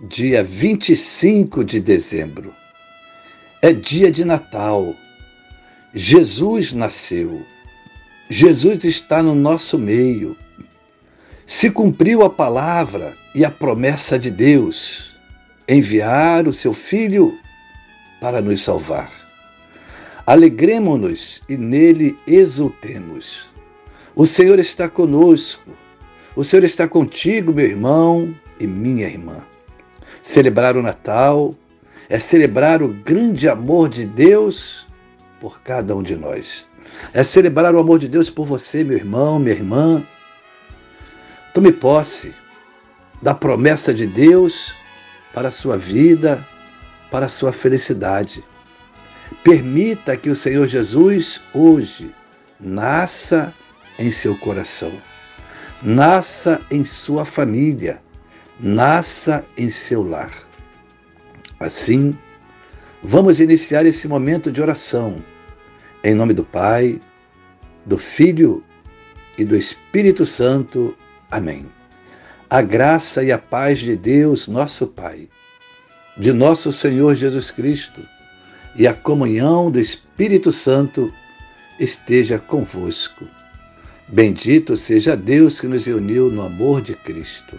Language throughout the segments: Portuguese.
dia 25 de dezembro. É dia de Natal. Jesus nasceu. Jesus está no nosso meio. Se cumpriu a palavra e a promessa de Deus, enviar o seu Filho para nos salvar. Alegremos-nos e nele exultemos. O Senhor está conosco. O Senhor está contigo, meu irmão e minha irmã. Celebrar o Natal é celebrar o grande amor de Deus por cada um de nós. É celebrar o amor de Deus por você, meu irmão, minha irmã. Tome posse da promessa de Deus para a sua vida, para a sua felicidade. Permita que o Senhor Jesus hoje nasça em seu coração, nasça em sua família, nasça em seu lar. Assim, vamos iniciar esse momento de oração. Em nome do Pai, do Filho e do Espírito Santo. Amém. A graça e a paz de Deus, nosso Pai, de nosso Senhor Jesus Cristo e a comunhão do Espírito Santo esteja convosco. Bendito seja Deus que nos uniu no amor de Cristo.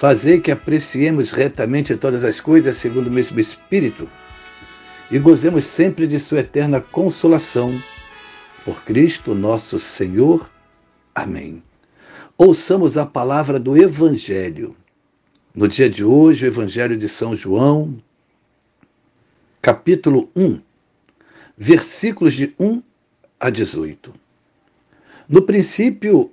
Fazei que apreciemos retamente todas as coisas segundo o mesmo Espírito e gozemos sempre de Sua eterna consolação. Por Cristo nosso Senhor. Amém. Ouçamos a palavra do Evangelho. No dia de hoje, o Evangelho de São João, capítulo 1, versículos de 1 a 18. No princípio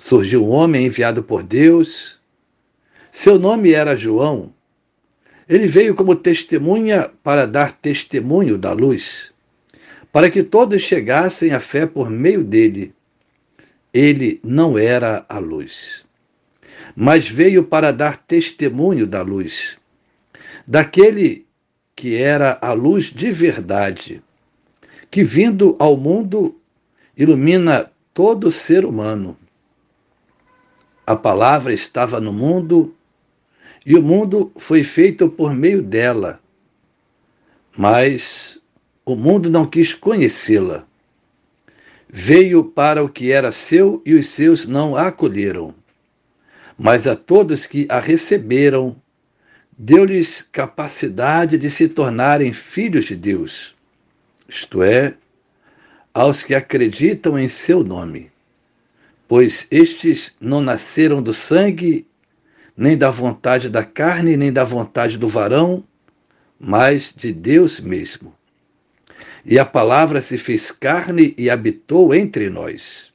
surgiu um homem enviado por Deus. Seu nome era João. Ele veio como testemunha para dar testemunho da luz, para que todos chegassem à fé por meio dele. Ele não era a luz, mas veio para dar testemunho da luz, daquele que era a luz de verdade, que vindo ao mundo ilumina todo ser humano. A palavra estava no mundo e o mundo foi feito por meio dela. Mas o mundo não quis conhecê-la. Veio para o que era seu e os seus não a acolheram. Mas a todos que a receberam, deu-lhes capacidade de se tornarem filhos de Deus, isto é, aos que acreditam em seu nome pois estes não nasceram do sangue, nem da vontade da carne, nem da vontade do varão, mas de Deus mesmo. E a palavra se fez carne e habitou entre nós.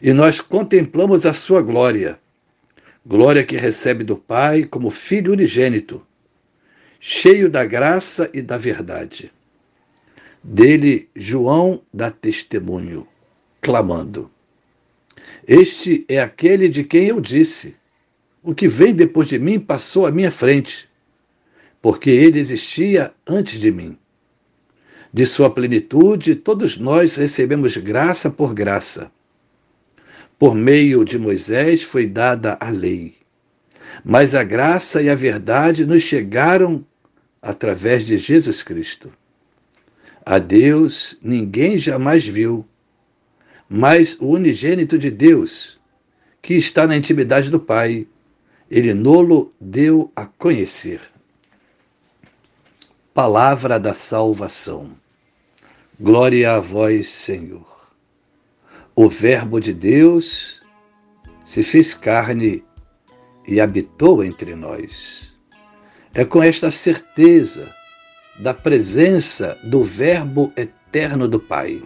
E nós contemplamos a sua glória, glória que recebe do Pai como Filho unigênito, cheio da graça e da verdade. Dele, João dá testemunho, clamando: este é aquele de quem eu disse: o que vem depois de mim passou à minha frente, porque ele existia antes de mim. De sua plenitude, todos nós recebemos graça por graça. Por meio de Moisés foi dada a lei, mas a graça e a verdade nos chegaram através de Jesus Cristo. A Deus ninguém jamais viu, mas o unigênito de Deus, que está na intimidade do Pai, ele nolo deu a conhecer. Palavra da salvação. Glória a vós, Senhor. O Verbo de Deus se fez carne e habitou entre nós. É com esta certeza da presença do Verbo eterno do Pai,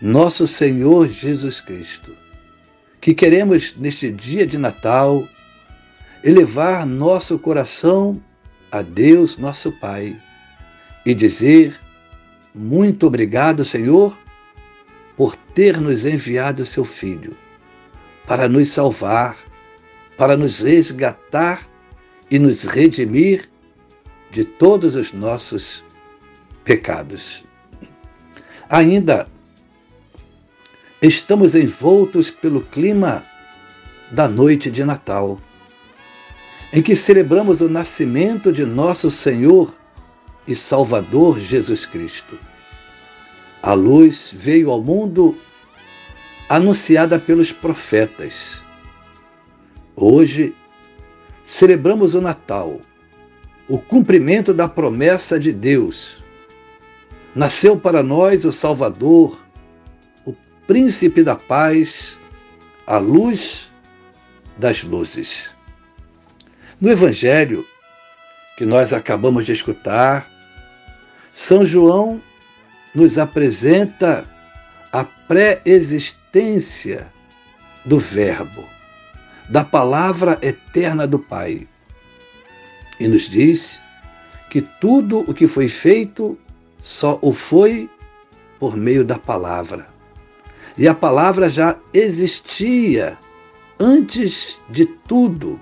nosso Senhor Jesus Cristo, que queremos neste dia de Natal elevar nosso coração a Deus, nosso Pai, e dizer: Muito obrigado, Senhor, por ter nos enviado seu Filho para nos salvar, para nos resgatar e nos redimir de todos os nossos pecados. Ainda estamos envoltos pelo clima da noite de Natal, em que celebramos o nascimento de nosso Senhor e Salvador Jesus Cristo. A luz veio ao mundo anunciada pelos profetas. Hoje celebramos o Natal o cumprimento da promessa de Deus. Nasceu para nós o Salvador, Príncipe da Paz, a luz das luzes. No Evangelho que nós acabamos de escutar, São João nos apresenta a pré-existência do Verbo, da palavra eterna do Pai e nos diz que tudo o que foi feito só o foi por meio da palavra. E a palavra já existia antes de tudo.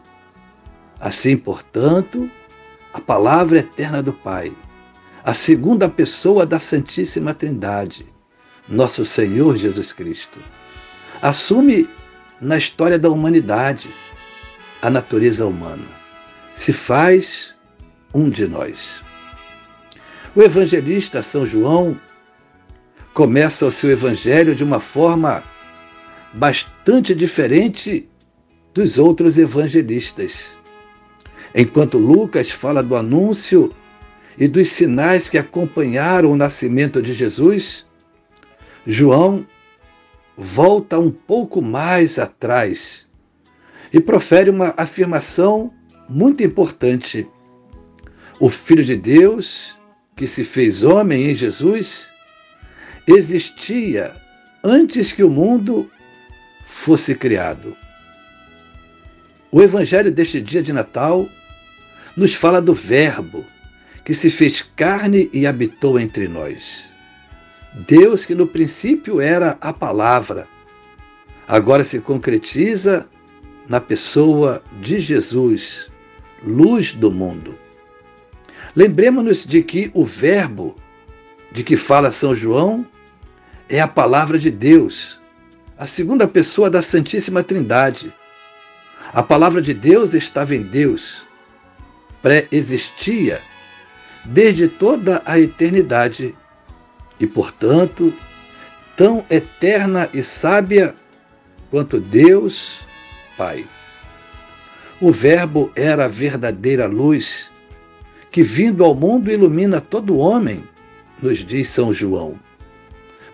Assim, portanto, a palavra eterna do Pai, a segunda pessoa da Santíssima Trindade, nosso Senhor Jesus Cristo, assume na história da humanidade a natureza humana se faz um de nós. O evangelista São João começa o seu evangelho de uma forma bastante diferente dos outros evangelistas. Enquanto Lucas fala do anúncio e dos sinais que acompanharam o nascimento de Jesus, João volta um pouco mais atrás e profere uma afirmação muito importante. O Filho de Deus, que se fez homem em Jesus, existia antes que o mundo fosse criado. O Evangelho deste dia de Natal nos fala do Verbo que se fez carne e habitou entre nós. Deus, que no princípio era a palavra, agora se concretiza na pessoa de Jesus, luz do mundo. Lembremos-nos de que o Verbo de que fala São João é a palavra de Deus, a segunda pessoa da Santíssima Trindade. A palavra de Deus estava em Deus, pré-existia desde toda a eternidade e, portanto, tão eterna e sábia quanto Deus Pai. O Verbo era a verdadeira luz que, vindo ao mundo, ilumina todo homem, nos diz São João.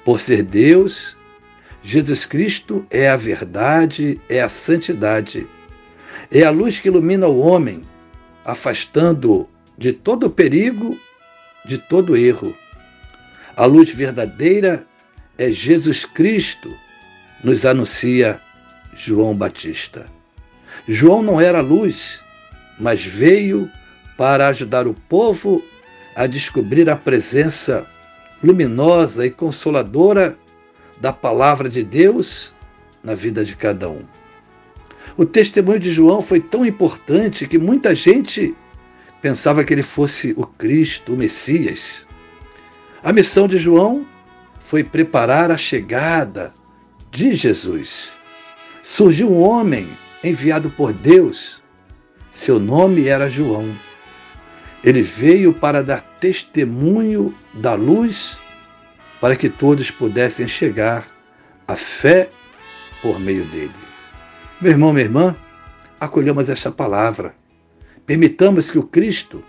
Por ser Deus, Jesus Cristo é a verdade, é a santidade, é a luz que ilumina o homem, afastando-o de todo perigo, de todo erro. A luz verdadeira é Jesus Cristo, nos anuncia João Batista. João não era luz, mas veio para ajudar o povo a descobrir a presença luminosa e consoladora da palavra de Deus na vida de cada um. O testemunho de João foi tão importante que muita gente pensava que ele fosse o Cristo, o Messias. A missão de João foi preparar a chegada de Jesus. Surgiu um homem enviado por Deus. Seu nome era João. Ele veio para dar testemunho da luz, para que todos pudessem chegar à fé por meio dele. Meu irmão, minha irmã, acolhamos esta palavra. Permitamos que o Cristo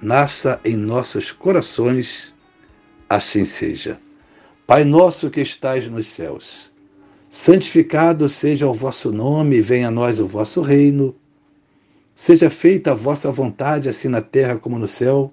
nasça em nossos corações, assim seja. Pai nosso que estais nos céus, santificado seja o vosso nome, venha a nós o vosso reino. Seja feita a vossa vontade, assim na terra como no céu.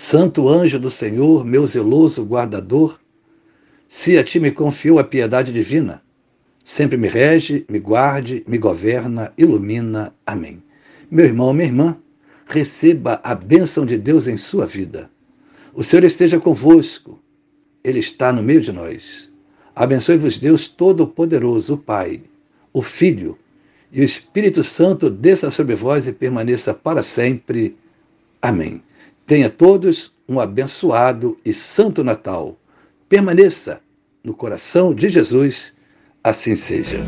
Santo anjo do Senhor, meu zeloso guardador, se a ti me confiou a piedade divina, sempre me rege, me guarde, me governa, ilumina. Amém. Meu irmão, minha irmã, receba a bênção de Deus em sua vida. O Senhor esteja convosco, Ele está no meio de nós. Abençoe-vos, Deus Todo-Poderoso, o Pai, o Filho e o Espírito Santo desça sobre vós e permaneça para sempre. Amém. Tenha todos um abençoado e santo Natal. Permaneça no coração de Jesus, assim seja.